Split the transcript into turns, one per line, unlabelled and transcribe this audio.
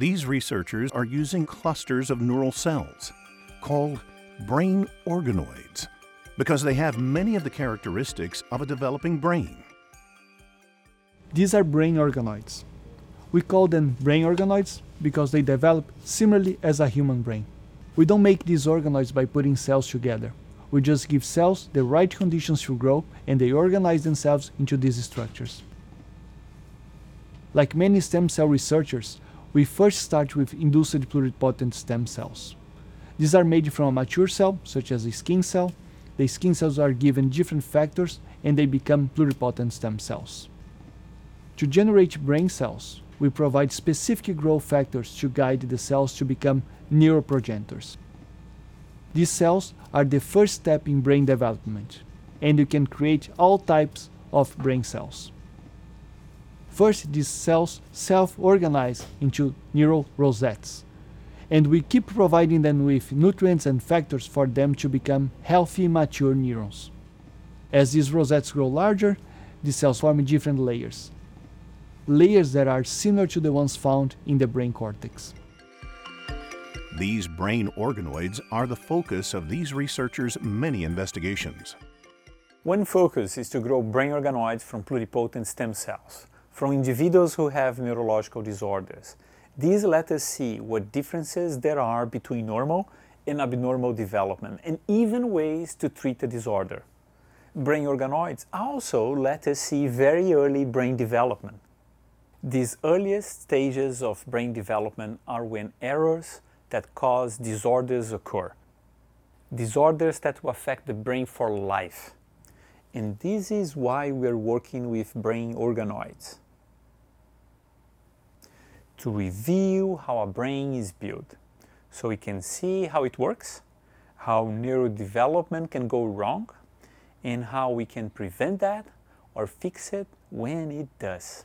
These researchers are using clusters of neural cells called brain organoids because they have many of the characteristics of a developing brain.
These are brain organoids. We call them brain organoids because they develop similarly as a human brain. We don't make these organoids by putting cells together. We just give cells the right conditions to grow and they organize themselves into these structures. Like many stem cell researchers, we first start with induced pluripotent stem cells. These are made from a mature cell, such as a skin cell. The skin cells are given different factors and they become pluripotent stem cells. To generate brain cells, we provide specific growth factors to guide the cells to become neuroprogenitors. These cells are the first step in brain development, and you can create all types of brain cells. First, these cells self organize into neural rosettes, and we keep providing them with nutrients and factors for them to become healthy, mature neurons. As these rosettes grow larger, the cells form different layers, layers that are similar to the ones found in the brain cortex.
These brain organoids are the focus of these researchers' many investigations.
One focus is to grow brain organoids from pluripotent stem cells, from individuals who have neurological disorders. These let us see what differences there are between normal and abnormal development, and even ways to treat the disorder. Brain organoids also let us see very early brain development, these earliest stages of brain development are when errors that cause disorders occur. Disorders that will affect the brain for life. And this is why we're working with brain organoids. To review how a brain is built, so we can see how it works, how neurodevelopment can go wrong, and how we can prevent that or fix it when it does.